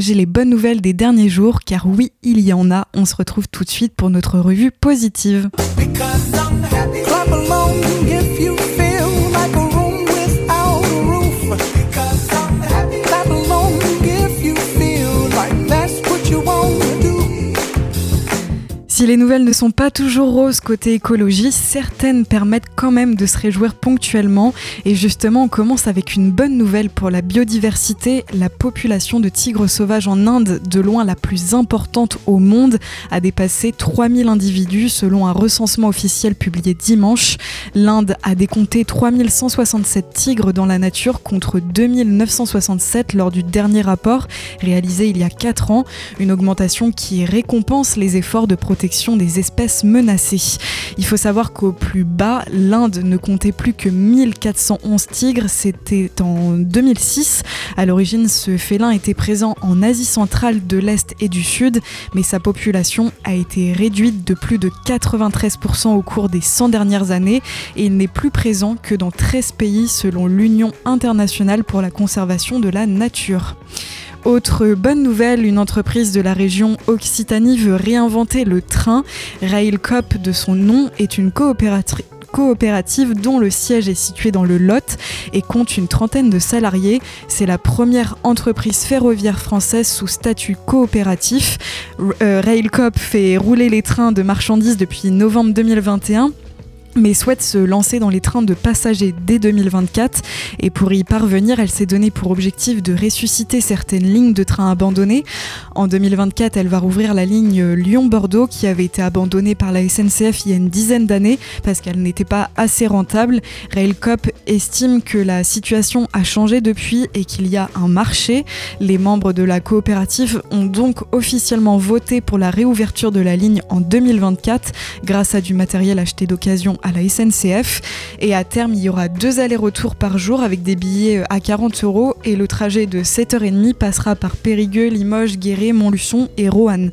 partager les bonnes nouvelles des derniers jours, car oui, il y en a. On se retrouve tout de suite pour notre revue positive. Si les nouvelles ne sont pas toujours roses côté écologie, certaines permettent quand même de se réjouir ponctuellement. Et justement, on commence avec une bonne nouvelle pour la biodiversité. La population de tigres sauvages en Inde, de loin la plus importante au monde, a dépassé 3000 individus selon un recensement officiel publié dimanche. L'Inde a décompté 3167 tigres dans la nature contre 2967 lors du dernier rapport réalisé il y a 4 ans. Une augmentation qui récompense les efforts de protection des espèces menacées. Il faut savoir qu'au plus bas, l'Inde ne comptait plus que 1411 tigres, c'était en 2006. À l'origine, ce félin était présent en Asie centrale, de l'Est et du Sud, mais sa population a été réduite de plus de 93% au cours des 100 dernières années et il n'est plus présent que dans 13 pays selon l'Union internationale pour la conservation de la nature. Autre bonne nouvelle, une entreprise de la région Occitanie veut réinventer le train. Railcop, de son nom, est une coopérative dont le siège est situé dans le Lot et compte une trentaine de salariés. C'est la première entreprise ferroviaire française sous statut coopératif. Euh, Railcop fait rouler les trains de marchandises depuis novembre 2021 mais souhaite se lancer dans les trains de passagers dès 2024 et pour y parvenir, elle s'est donné pour objectif de ressusciter certaines lignes de trains abandonnées. En 2024, elle va rouvrir la ligne Lyon-Bordeaux qui avait été abandonnée par la SNCF il y a une dizaine d'années parce qu'elle n'était pas assez rentable. Railcop estime que la situation a changé depuis et qu'il y a un marché. Les membres de la coopérative ont donc officiellement voté pour la réouverture de la ligne en 2024 grâce à du matériel acheté d'occasion à la SNCF. Et à terme, il y aura deux allers-retours par jour avec des billets euh, à 40 euros et le trajet de 7h30 passera par Périgueux, Limoges, Guéret, Montluçon et Roanne.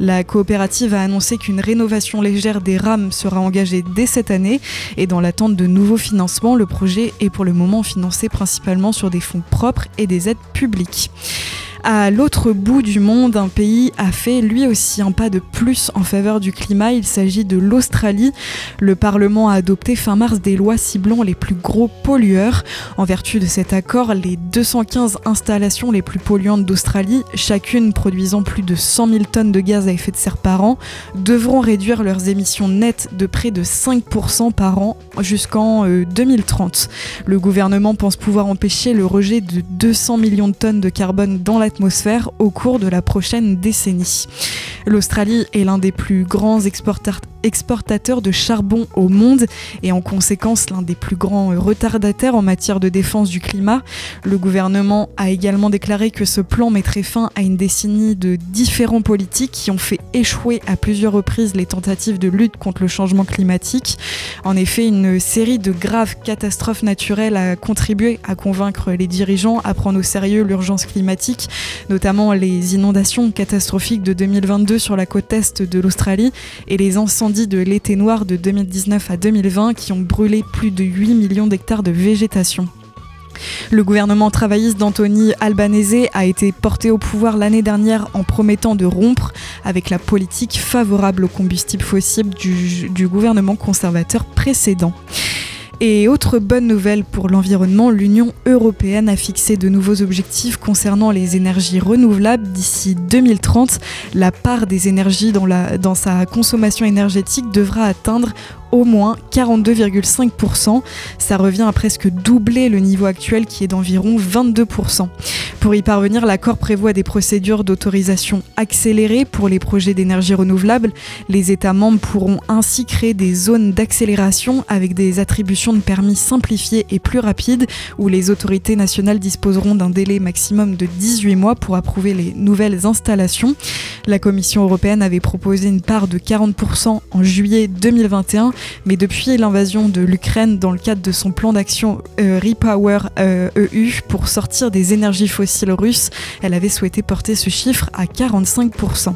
La coopérative a annoncé qu'une rénovation légère des rames sera engagée dès cette année et dans l'attente de nouveaux financements, le projet est pour le moment financé principalement sur des fonds propres et des aides publiques. À l'autre bout du monde, un pays a fait lui aussi un pas de plus en faveur du climat. Il s'agit de l'Australie. Le Parlement a adopté fin mars des lois ciblant les plus gros pollueurs. En vertu de cet accord, les 215 installations les plus polluantes d'Australie, chacune produisant plus de 100 000 tonnes de gaz à effet de serre par an, devront réduire leurs émissions nettes de près de 5% par an jusqu'en 2030. Euh, Le gouvernement pense pouvoir empêcher le rejet de 200 millions de tonnes de carbone dans au cours de la prochaine décennie. L'Australie est l'un des plus grands exportateurs de charbon au monde et en conséquence l'un des plus grands retardataires en matière de défense du climat. Le gouvernement a également déclaré que ce plan mettrait fin à une décennie de différents politiques qui ont fait échouer à plusieurs reprises les tentatives de lutte contre le changement climatique. En effet, une série de graves catastrophes naturelles a contribué à convaincre les dirigeants à prendre au sérieux l'urgence climatique notamment les inondations catastrophiques de 2022 sur la côte est de l'Australie et les incendies de l'été noir de 2019 à 2020 qui ont brûlé plus de 8 millions d'hectares de végétation. Le gouvernement travailliste d'Anthony Albanese a été porté au pouvoir l'année dernière en promettant de rompre avec la politique favorable aux combustibles fossiles du, du gouvernement conservateur précédent. Et autre bonne nouvelle pour l'environnement, l'Union européenne a fixé de nouveaux objectifs concernant les énergies renouvelables. D'ici 2030, la part des énergies dans, sa consommation énergétique devra atteindre au moins 42,5%. Ça revient à presque doubler le niveau actuel qui est d'environ 22%. Pour y parvenir, l'accord prévoit des procédures d'autorisation accélérées pour les projets d'énergie renouvelable. Les États membres pourront ainsi créer des zones d'accélération avec des attributions de permis simplifiées et plus rapides où les autorités nationales disposeront d'un délai maximum de 18 mois pour approuver les nouvelles installations. La Commission européenne avait proposé une part de 40% en juillet 2021 mais depuis l'invasion de l'Ukraine, dans le cadre de son plan d'action euh, Repower EU e pour sortir des énergies fossiles russes, elle avait souhaité porter ce chiffre à 45%.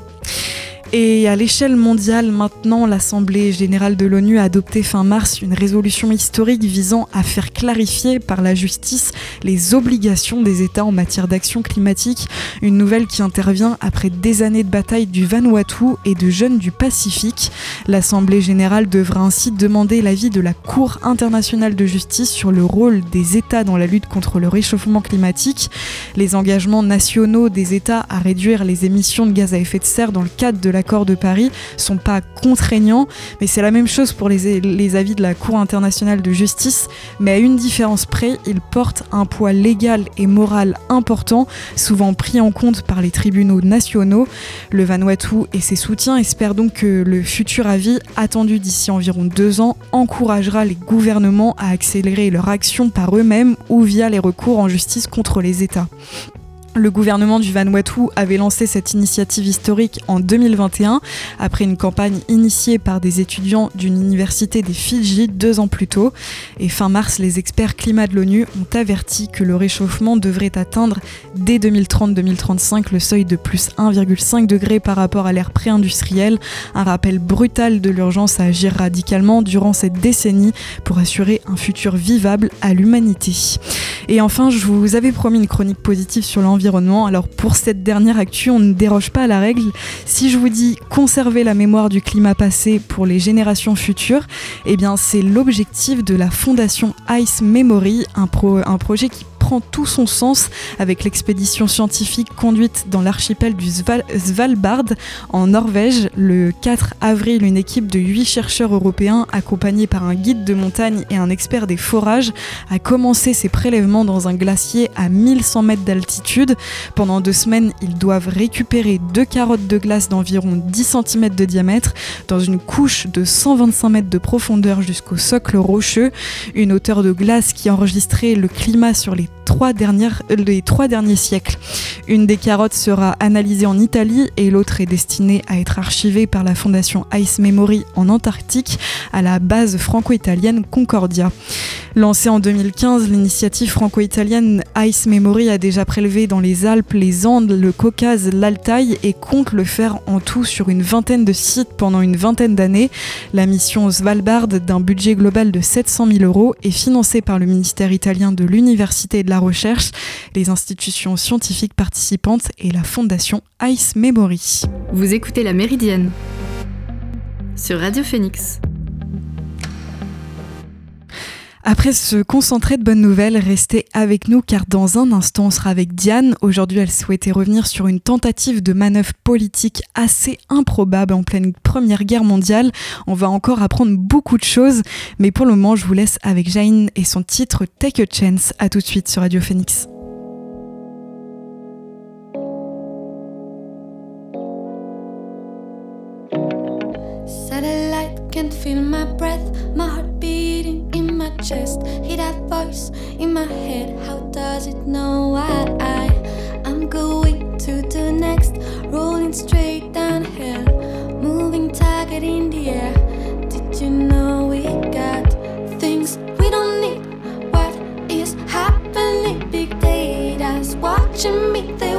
Et à l'échelle mondiale, maintenant, l'Assemblée générale de l'ONU a adopté fin mars une résolution historique visant à faire clarifier par la justice les obligations des États en matière d'action climatique. Une nouvelle qui intervient après des années de bataille du Vanuatu et de jeunes du Pacifique. L'Assemblée générale devra ainsi demander l'avis de la Cour internationale de justice sur le rôle des États dans la lutte contre le réchauffement climatique. Les engagements nationaux des États à réduire les émissions de gaz à effet de serre dans le cadre de la accords de Paris sont pas contraignants, mais c'est la même chose pour les, les, avis de la Cour internationale de justice, mais à une différence près, ils portent un poids légal et moral important, souvent pris en compte par les tribunaux nationaux. Le Vanuatu et ses soutiens espèrent donc que le futur avis, attendu d'ici environ deux ans, encouragera les gouvernements à accélérer leur action par eux-mêmes ou via les recours en justice contre les États. Le gouvernement du Vanuatu avait lancé cette initiative historique en 2021 après une campagne initiée par des étudiants d'une université des Fidji deux ans plus tôt. Et fin mars, les experts climat de l'ONU ont averti que le réchauffement devrait atteindre dès 2030-2035 le seuil de plus 1,5 degré par rapport à l'ère pré-industrielle. Un rappel brutal de l'urgence à agir radicalement durant cette décennie pour assurer un futur vivable à l'humanité. Et enfin, je vous avais promis une chronique positive sur l'environnement alors pour cette dernière actu, on ne déroge pas à la règle. Si je vous dis conserver la mémoire du climat passé pour les générations futures, eh bien c'est l'objectif de la fondation Ice Memory, un, un projet qui tout son sens avec l'expédition scientifique conduite dans l'archipel du Svalbard en Norvège. Le 4 avril, une équipe de 8 chercheurs européens accompagnés par un guide de montagne et un expert des forages a commencé ses prélèvements dans un glacier à 1100 mètres d'altitude. Pendant deux semaines, ils doivent récupérer deux carottes de glace d'environ 10 cm de diamètre dans une couche de 125 mètres de profondeur jusqu'au socle rocheux, une hauteur de glace qui enregistrait le climat sur les trois dernières, les trois derniers siècles. Une des carottes sera analysée en Italie et l'autre est destinée à être archivée par la fondation Ice Memory en Antarctique à la base franco-italienne Concordia. Lancée en 2015, l'initiative franco-italienne Ice Memory a déjà prélevé dans les Alpes, les Andes, le Caucase, l'Altaï et compte le faire en tout sur une vingtaine de sites pendant une vingtaine d'années. La mission Svalbard, d'un budget global de 700 000 euros, est financée par le ministère italien de l'Université de la recherche, les institutions scientifiques participantes et la fondation Ice Memory. Vous écoutez La Méridienne sur Radio Phoenix. Après ce concentré de bonnes nouvelles, restez avec nous car dans un instant on sera avec Diane. Aujourd'hui elle souhaitait revenir sur une tentative de manœuvre politique assez improbable en pleine Première Guerre mondiale. On va encore apprendre beaucoup de choses, mais pour le moment je vous laisse avec Jaine et son titre Take a Chance. A tout de suite sur Radio Phoenix. can feel my breath, my heart beating in chest. Hear that voice in my head, how does it know why I, I'm going to the next, rolling straight downhill, moving target in the air. Did you know we got things we don't need? What is happening? Big data's watching me, they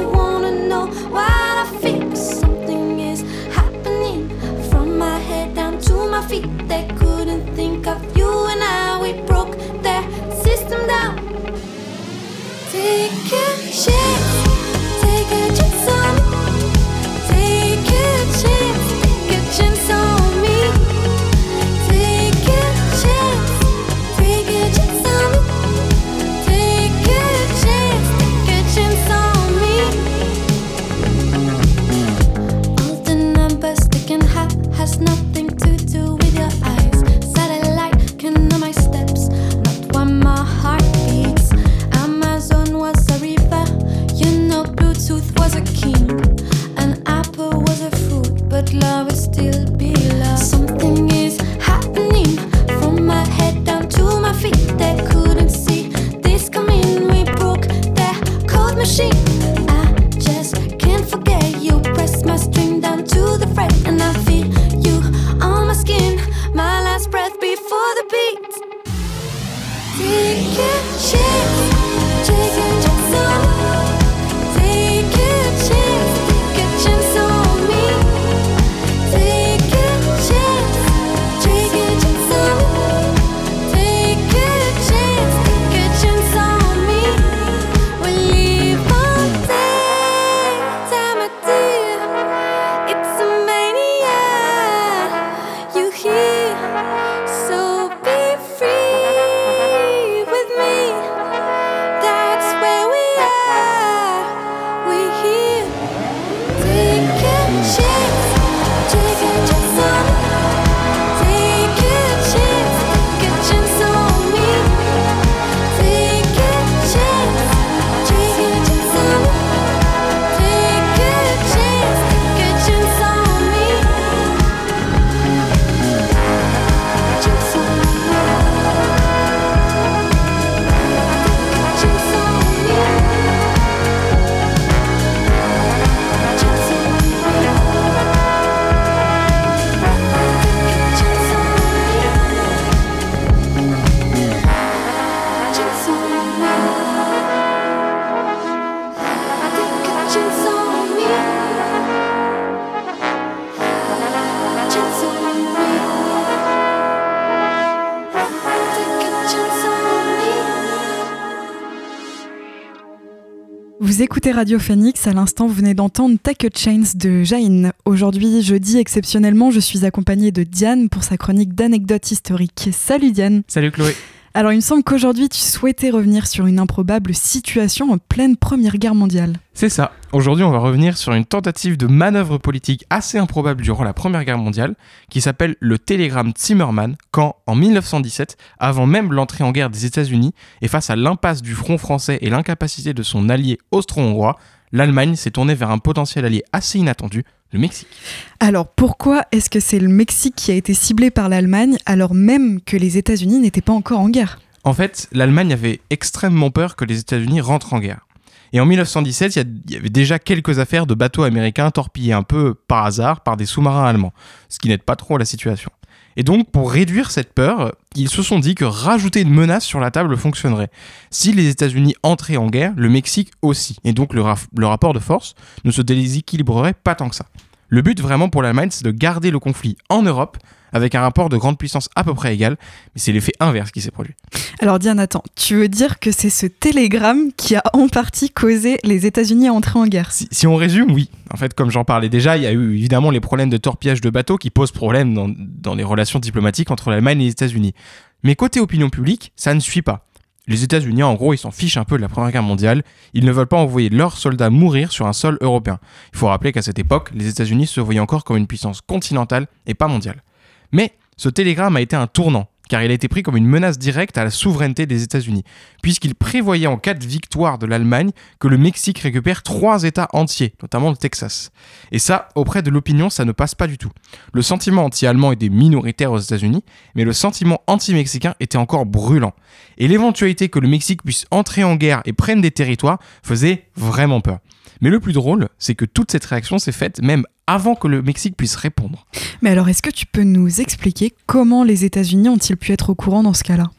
love is still écoutez Radio Phoenix, à l'instant vous venez d'entendre Take a Chains de Jain. Aujourd'hui, jeudi, exceptionnellement, je suis accompagnée de Diane pour sa chronique d'anecdotes historiques. Salut Diane Salut Chloé Alors il me semble qu'aujourd'hui tu souhaitais revenir sur une improbable situation en pleine Première Guerre mondiale. C'est ça. Aujourd'hui, on va revenir sur une tentative de manœuvre politique assez improbable durant la Première Guerre mondiale, qui s'appelle le télégramme Zimmermann, quand, en 1917, avant même l'entrée en guerre des États-Unis, et face à l'impasse du front français et l'incapacité de son allié austro-hongrois, l'Allemagne s'est tournée vers un potentiel allié assez inattendu, le Mexique. Alors pourquoi est-ce que c'est le Mexique qui a été ciblé par l'Allemagne alors même que les États-Unis n'étaient pas encore en guerre? En fait, l'Allemagne avait extrêmement peur que les États-Unis rentrent en guerre. Et en 1917, il y, avait déjà quelques affaires de bateaux américains torpillés un peu par hasard par des sous-marins allemands, ce qui n'aide pas trop la situation. Et donc, pour réduire cette peur, ils se sont dit que rajouter une menace sur la table fonctionnerait. Si les États-Unis entraient en guerre, le Mexique aussi. Et donc, le, rapport de force ne se déséquilibrerait pas tant que ça. Le but vraiment pour l'Allemagne, c'est de garder le conflit en Europe avec un rapport de grande puissance à peu près égal, mais c'est l'effet inverse qui s'est produit. Alors Diane, attends, tu veux dire que c'est ce télégramme qui a en partie causé les États-Unis à entrer en guerre? Si, on résume, oui. En fait, comme j'en parlais déjà, il y a eu évidemment les problèmes de torpillage de bateaux qui posent problème dans, dans les relations diplomatiques entre l'Allemagne et les États-Unis. Mais côté opinion publique, ça ne suit pas. Les États-Unis, en gros, ils s'en fichent un peu de la Première Guerre mondiale. Ils ne veulent pas envoyer leurs soldats mourir sur un sol européen. Il faut rappeler qu'à cette époque, les États-Unis se voyaient encore comme une puissance continentale et pas mondiale. Mais ce télégramme a été un tournant, car il a été pris comme une menace directe à la souveraineté des États-Unis, puisqu'il prévoyait en cas de victoire de l'Allemagne que le Mexique récupère trois États entiers, notamment le Texas. Et ça, auprès de l'opinion, ça ne passe pas du tout. Le sentiment anti-allemand était minoritaire aux États-Unis, mais le sentiment anti-mexicain était encore brûlant. Et l'éventualité que le Mexique puisse entrer en guerre et prenne des territoires faisait vraiment peur. Mais le plus drôle, c'est que toute cette réaction s'est faite même avant que le Mexique puisse répondre. Mais alors, est-ce que tu peux nous expliquer comment les États-Unis ont-ils pu être au courant dans ce cas-là?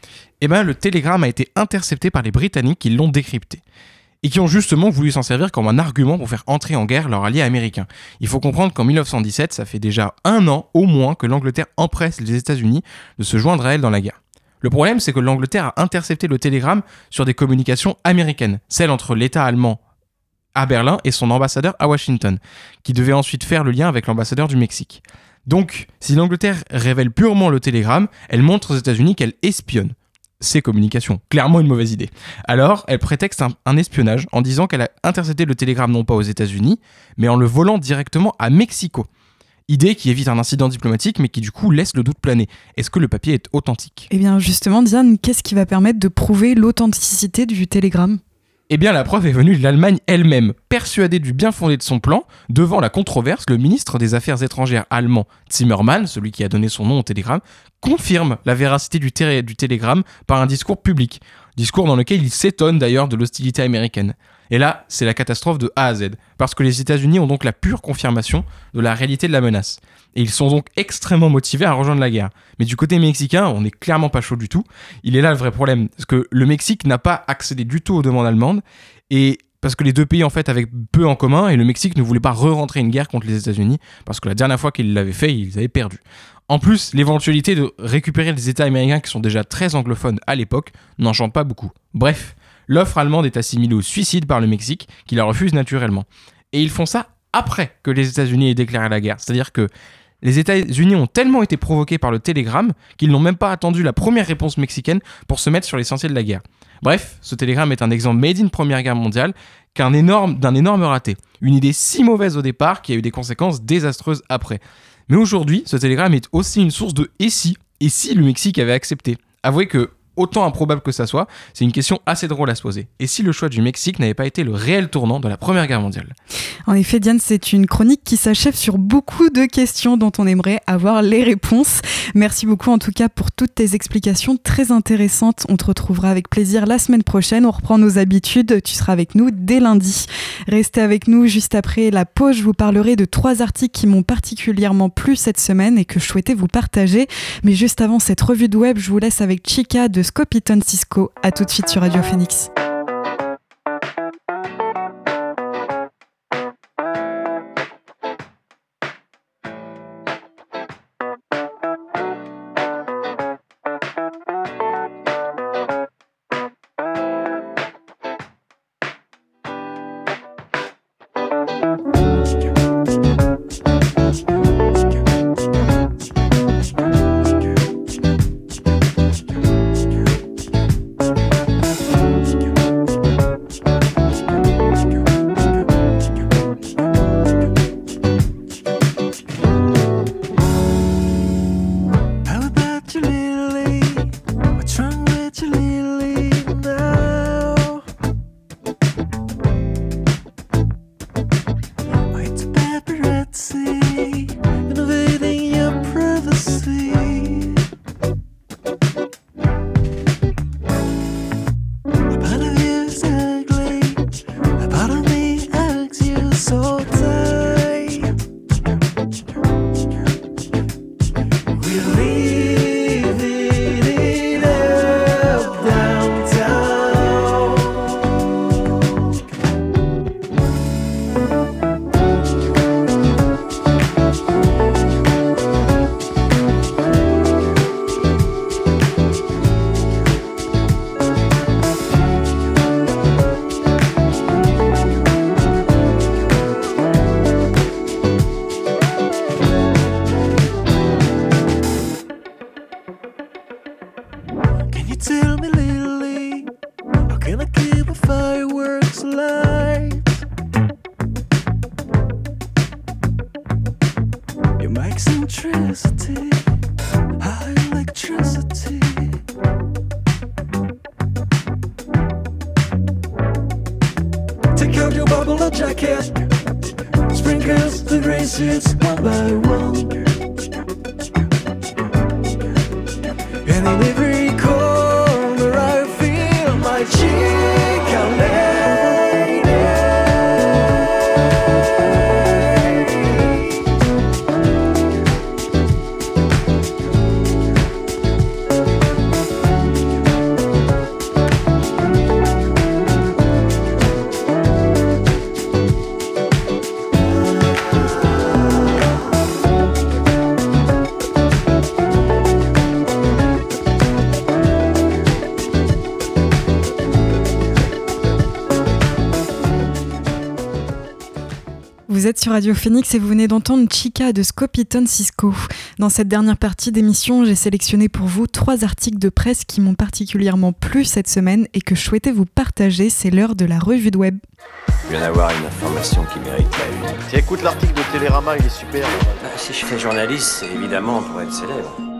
Eh bien, le télégramme a été intercepté par les Britanniques qui l'ont décrypté et qui ont justement voulu s'en servir comme un argument pour faire entrer en guerre leur allié américain. Il faut comprendre qu'en 1917, ça fait déjà un an au moins que l'Angleterre empresse les États-Unis de se joindre à elle dans la guerre. Le problème, c'est que l'Angleterre a intercepté le télégramme sur des communications américaines, celles entre l'État allemand à Berlin et son ambassadeur à Washington, qui devait ensuite faire le lien avec l'ambassadeur du Mexique. Donc, si l'Angleterre révèle purement le télégramme, elle montre aux États-Unis qu'elle espionne ces communications. Clairement une mauvaise idée. Alors, elle prétexte un, un espionnage en disant qu'elle a intercepté le télégramme non pas aux États-Unis, mais en le volant directement à Mexico. Idée qui évite un incident diplomatique, mais qui du coup laisse le doute planer. Est-ce que le papier est authentique? Eh bien, justement, Diane, qu'est-ce qui va permettre de prouver l'authenticité du télégramme? Eh bien, la preuve est venue de l'Allemagne elle-même. Persuadée du bien fondé de son plan, devant la controverse, le ministre des Affaires étrangères allemand Zimmermann, celui qui a donné son nom au télégramme, confirme la véracité du, du télégramme par un discours public. Discours dans lequel il s'étonne d'ailleurs de l'hostilité américaine. Et là, c'est la catastrophe de A à Z, parce que les États-Unis ont donc la pure confirmation de la réalité de la menace. Et ils sont donc extrêmement motivés à rejoindre la guerre. Mais du côté mexicain, on n'est clairement pas chaud du tout. Il est là le vrai problème, parce que le Mexique n'a pas accédé du tout aux demandes allemandes, et parce que les deux pays en fait avaient peu en commun, et le Mexique ne voulait pas re-rentrer une guerre contre les États-Unis, parce que la dernière fois qu'ils l'avaient fait, ils avaient perdu. En plus, l'éventualité de récupérer les États américains qui sont déjà très anglophones à l'époque n'enchante pas beaucoup. Bref, l'offre allemande est assimilée au suicide par le Mexique, qui la refuse naturellement. Et ils font ça après que les États-Unis aient déclaré la guerre. C'est-à-dire que les États-Unis ont tellement été provoqués par le télégramme qu'ils n'ont même pas attendu la première réponse mexicaine pour se mettre sur l'essentiel de la guerre. Bref, ce télégramme est un exemple made in Première Guerre mondiale d'un énorme raté. Une idée si mauvaise au départ qui a eu des conséquences désastreuses après. Mais aujourd'hui, ce télégramme est aussi une source de et si, et si le Mexique avait accepté. Avouez que autant improbable que ça soit, c'est une question assez drôle à se poser. Et si le choix du Mexique n'avait pas été le réel tournant de la Première Guerre mondiale En effet, Diane, c'est une chronique qui s'achève sur beaucoup de questions dont on aimerait avoir les réponses. Merci beaucoup en tout cas pour toutes tes explications très intéressantes. On te retrouvera avec plaisir la semaine prochaine. On reprend nos habitudes. Tu seras avec nous dès lundi. Restez avec nous juste après la pause. Je vous parlerai de trois articles qui m'ont particulièrement plu cette semaine et que je souhaitais vous partager. Mais juste avant cette revue de web, je vous laisse avec Chica de Scopiton Cisco. A tout de suite sur Radio Phoenix. Sur Radio Phoenix et vous venez d'entendre Chica de Scopiton Cisco. Dans cette dernière partie d'émission, j'ai sélectionné pour vous trois articles de presse qui m'ont particulièrement plu cette semaine et que je souhaitais vous partager. C'est l'heure de la revue de web. Je viens d'avoir une information qui mérite la une. Tiens, écoute l'article de Télérama, il est super. Bah, si je fais journaliste, c'est évidemment pour être célèbre.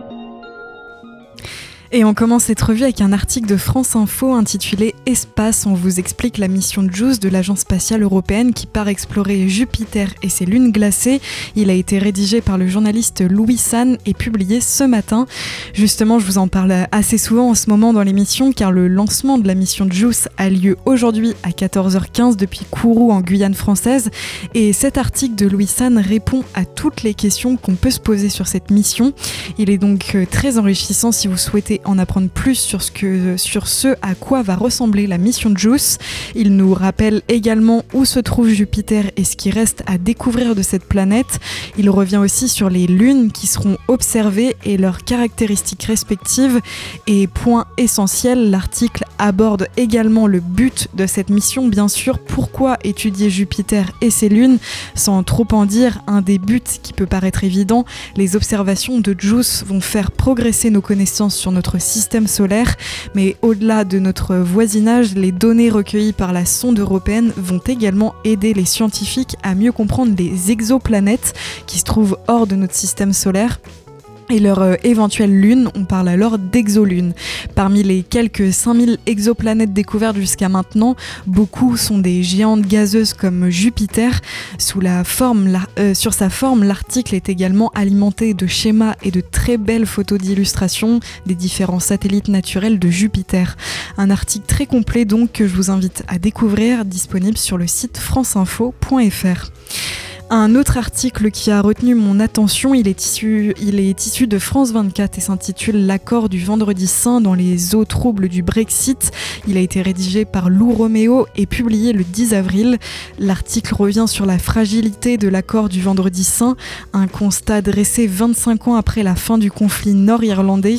Et on commence cette revue avec un article de France Info intitulé Espace. On vous explique la mission JUICE de l'Agence spatiale européenne qui part explorer Jupiter et ses lunes glacées. Il a été rédigé par le journaliste Louis San et publié ce matin. Justement, je vous en parle assez souvent en ce moment dans l'émission car le lancement de la mission JUICE a lieu aujourd'hui à 14h15 depuis Kourou en Guyane française. Et cet article de Louis San répond à toutes les questions qu'on peut se poser sur cette mission. Il est donc euh, très enrichissant si vous souhaitez en apprendre plus sur ce, à quoi va ressembler la mission JUICE. Il nous rappelle également où se trouve Jupiter et ce qui reste à découvrir de cette planète. Il revient aussi sur les lunes qui seront observées et leurs caractéristiques respectives. Et point essentiel, l'article aborde également le but de cette mission, bien sûr, pourquoi étudier Jupiter et ses lunes? Sans trop en dire, un des buts qui peut paraître évident, les observations de JUICE vont faire progresser nos connaissances sur notre système solaire, mais au-delà de notre voisinage, les données recueillies par la sonde européenne vont également aider les scientifiques à mieux comprendre les exoplanètes qui se trouvent hors de notre système solaire et leur euh, éventuelle lune, on parle alors d'exolunes. Parmi les quelques 5000 exoplanètes découvertes jusqu'à maintenant, beaucoup sont des géantes gazeuses comme Jupiter. Euh, sur sa forme, l'article est également alimenté de schémas et de très belles photos d'illustration des différents satellites naturels de Jupiter. Un article très complet donc que je vous invite à découvrir, disponible sur le site franceinfo.fr. Un autre article qui a retenu mon attention, il est issu, de France 24 et s'intitule L'accord du vendredi saint dans les eaux troubles du Brexit. Il a été rédigé par Lou Roméo et publié le 10 avril. L'article revient sur la fragilité de l'accord du vendredi saint, un constat dressé 25 ans après la fin du conflit nord-irlandais.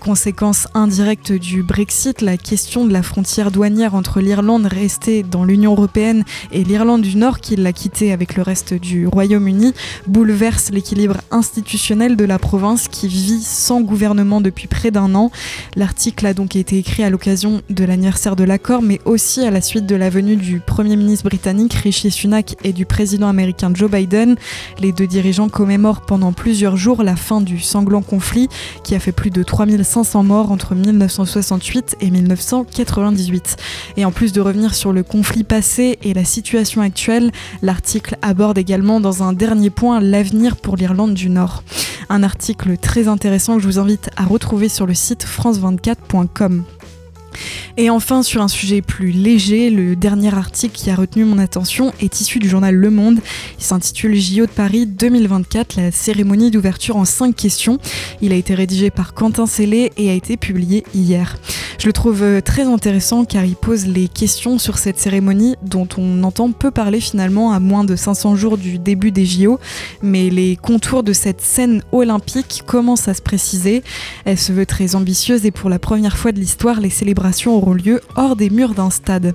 Conséquence indirecte du Brexit, la question de la frontière douanière entre l'Irlande restée dans l'Union européenne et l'Irlande du Nord qui l'a quittée avec le reste du Royaume-Uni bouleverse l'équilibre institutionnel de la province qui vit sans gouvernement depuis près d'un an. L'article a donc été écrit à l'occasion de l'anniversaire de l'accord, mais aussi à la suite de la venue du Premier ministre britannique Rishi Sunak et du président américain Joe Biden. Les deux dirigeants commémorent pendant plusieurs jours la fin du sanglant conflit qui a fait plus de 3500 morts entre 1968 et 1998. Et en plus de revenir sur le conflit passé et la situation actuelle, l'article aborde également dans un dernier point l'avenir pour l'Irlande du Nord. Un article très intéressant que je vous invite à retrouver sur le site france24.com. Et enfin, sur un sujet plus léger, le dernier article qui a retenu mon attention est issu du journal Le Monde. Il s'intitule JO de Paris 2024, la cérémonie d'ouverture en 5 questions. Il a été rédigé par Quentin Sellé et a été publié hier. Je le trouve euh, très intéressant car il pose les questions sur cette cérémonie dont on entend peu parler finalement à moins de 500 jours du début des JO, mais les contours de cette scène olympique commencent à se préciser. Elle se veut très ambitieuse et pour la première fois de l'histoire, les célébrations auront lieu hors des murs d'un stade.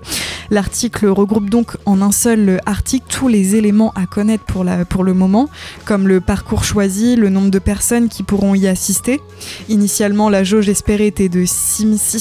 L'article regroupe donc en un seul article tous les éléments à connaître pour, la, pour le moment, comme le parcours choisi, le nombre de personnes qui pourront y assister. Initialement, la jauge espérée était de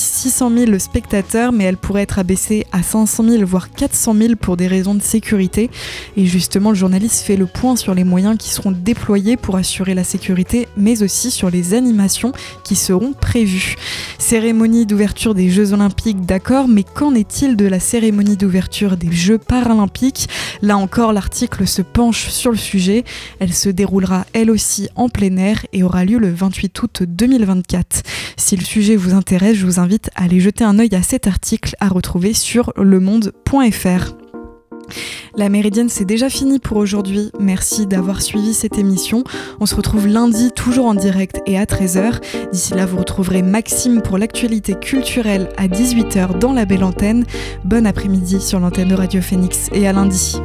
600 000 spectateurs, mais elle pourrait être abaissée à 500 000, voire 400 000 pour des raisons de sécurité. Et justement, le journaliste fait le point sur les moyens qui seront déployés pour assurer la sécurité, mais aussi sur les animations qui seront prévues. Cérémonie d'ouverture des Jeux Olympiques, d'accord, mais qu'en est-il de la cérémonie d'ouverture des Jeux Paralympiques? Là encore, l'article se penche sur le sujet. Elle se déroulera elle aussi en plein air et aura lieu le 28 août 2024. Si le sujet vous intéresse, je vous invite à aller jeter un œil à cet article à retrouver sur lemonde.fr. La Méridienne, c'est déjà fini pour aujourd'hui. Merci d'avoir suivi cette émission. On se retrouve lundi, toujours en direct et à 13h. D'ici là, vous retrouverez Maxime pour l'actualité culturelle à 18h dans la belle antenne. Bon après-midi sur l'antenne de Radio Phoenix et à lundi.